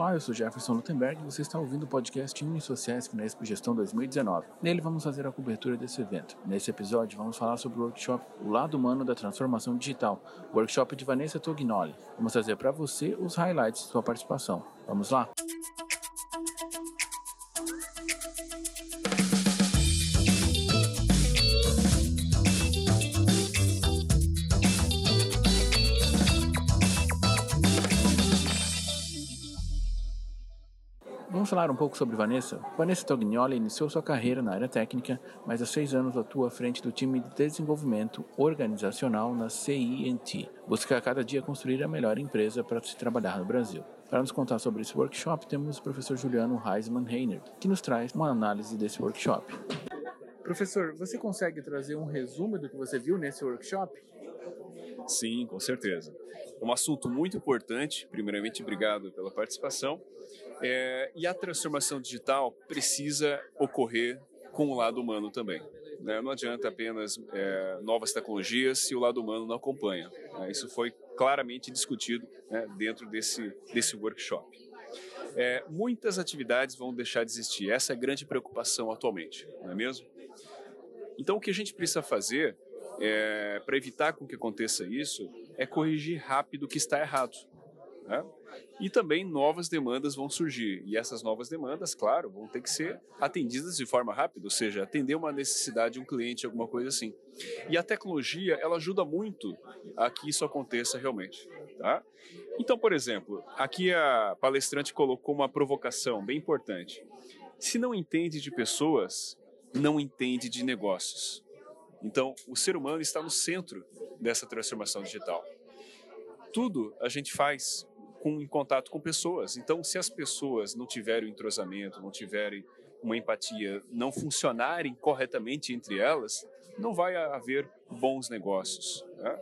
Olá, eu sou Jefferson Lutemberg e você está ouvindo o podcast Unisociesc na Expo Gestão 2019. Nele vamos fazer a cobertura desse evento. Nesse episódio vamos falar sobre o workshop O Lado Humano da Transformação Digital, workshop de Vanessa Tognoli. Vamos trazer para você os highlights de sua participação. Vamos lá? Vamos falar um pouco sobre Vanessa? Vanessa Tognoli iniciou sua carreira na área técnica, mas há seis anos atua à frente do time de desenvolvimento organizacional na CINT. Busca a cada dia construir a melhor empresa para se trabalhar no Brasil. Para nos contar sobre esse workshop, temos o professor Juliano Heisman Reiner, que nos traz uma análise desse workshop. Professor, você consegue trazer um resumo do que você viu nesse workshop? Sim, com certeza. Um assunto muito importante. Primeiramente, obrigado pela participação. É, e a transformação digital precisa ocorrer com o lado humano também. Né? Não adianta apenas é, novas tecnologias se o lado humano não acompanha. Né? Isso foi claramente discutido né, dentro desse, desse workshop. É, muitas atividades vão deixar de existir. Essa é a grande preocupação atualmente, não é mesmo? Então, o que a gente precisa fazer é, para evitar com que aconteça isso é corrigir rápido o que está errado. Né? E também novas demandas vão surgir. E essas novas demandas, claro, vão ter que ser atendidas de forma rápida, ou seja, atender uma necessidade de um cliente, alguma coisa assim. E a tecnologia, ela ajuda muito a que isso aconteça realmente. Tá? Então, por exemplo, aqui a palestrante colocou uma provocação bem importante. Se não entende de pessoas, não entende de negócios. Então, o ser humano está no centro dessa transformação digital. Tudo a gente faz com, em contato com pessoas. Então, se as pessoas não tiverem o entrosamento, não tiverem uma empatia, não funcionarem corretamente entre elas, não vai haver bons negócios. Né?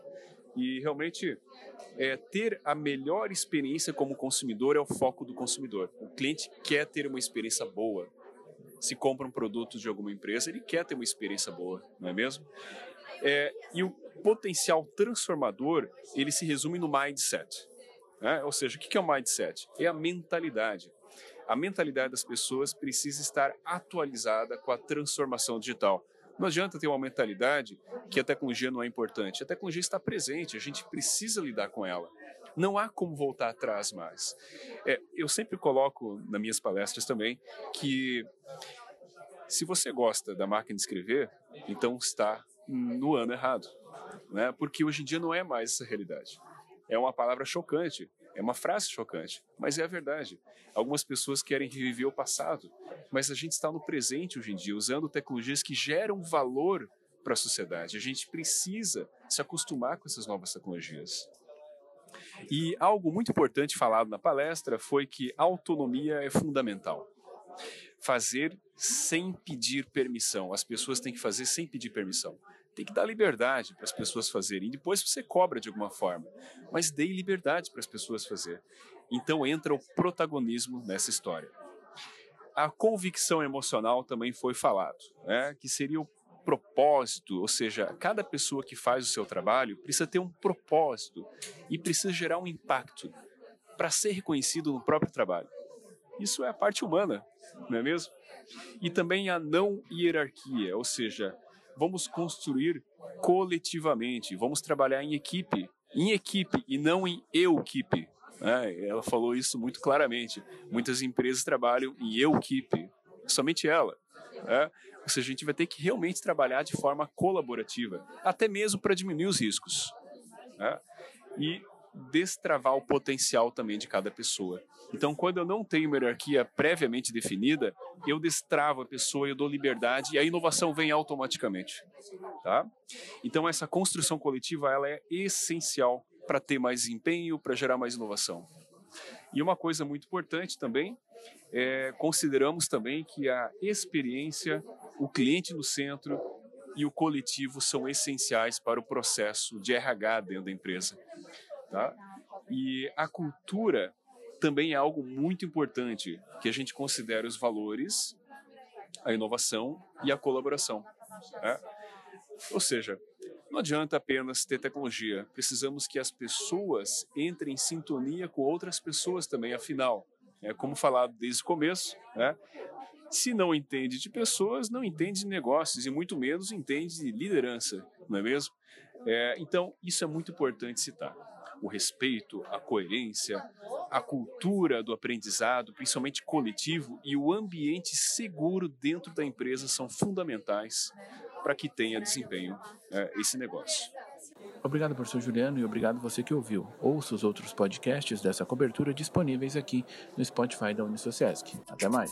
E realmente é, ter a melhor experiência como consumidor é o foco do consumidor. O cliente quer ter uma experiência boa. Se compra um produto de alguma empresa, ele quer ter uma experiência boa, não é mesmo? É, e o potencial transformador ele se resume no mindset. Né? Ou seja, o que é o mindset? É a mentalidade. A mentalidade das pessoas precisa estar atualizada com a transformação digital. Não adianta ter uma mentalidade que a tecnologia não é importante. A tecnologia está presente, a gente precisa lidar com ela. Não há como voltar atrás mais. É, eu sempre coloco nas minhas palestras também que se você gosta da máquina de escrever, então está no ano errado, né? Porque hoje em dia não é mais essa realidade é uma palavra chocante, é uma frase chocante, mas é a verdade. Algumas pessoas querem reviver o passado, mas a gente está no presente hoje em dia, usando tecnologias que geram valor para a sociedade. A gente precisa se acostumar com essas novas tecnologias. E algo muito importante falado na palestra foi que autonomia é fundamental. Fazer sem pedir permissão. As pessoas têm que fazer sem pedir permissão tem que dar liberdade para as pessoas fazerem. Depois você cobra de alguma forma, mas dê liberdade para as pessoas fazer. Então entra o protagonismo nessa história. A convicção emocional também foi falado, né, que seria o propósito, ou seja, cada pessoa que faz o seu trabalho precisa ter um propósito e precisa gerar um impacto para ser reconhecido no próprio trabalho. Isso é a parte humana, não é mesmo? E também a não hierarquia, ou seja, vamos construir coletivamente, vamos trabalhar em equipe, em equipe e não em eu-equipe. É, ela falou isso muito claramente. Muitas empresas trabalham em eu-equipe, somente ela. É? Ou seja, a gente vai ter que realmente trabalhar de forma colaborativa, até mesmo para diminuir os riscos. É? E destravar o potencial também de cada pessoa. Então, quando eu não tenho uma hierarquia previamente definida, eu destravo a pessoa, eu dou liberdade e a inovação vem automaticamente, tá? Então, essa construção coletiva ela é essencial para ter mais desempenho, para gerar mais inovação. E uma coisa muito importante também, é, consideramos também que a experiência, o cliente no centro e o coletivo são essenciais para o processo de RH dentro da empresa. Tá? E a cultura também é algo muito importante, que a gente considera os valores, a inovação e a colaboração. Né? Ou seja, não adianta apenas ter tecnologia, precisamos que as pessoas entrem em sintonia com outras pessoas também, afinal, é, como falado desde o começo, né? se não entende de pessoas, não entende de negócios e muito menos entende de liderança, não é mesmo? É, então, isso é muito importante citar. O respeito, a coerência, a cultura do aprendizado, principalmente coletivo, e o ambiente seguro dentro da empresa são fundamentais para que tenha desempenho é, esse negócio. Obrigado, professor Juliano, e obrigado você que ouviu. Ouça os outros podcasts dessa cobertura disponíveis aqui no Spotify da Unisociesc. Até mais!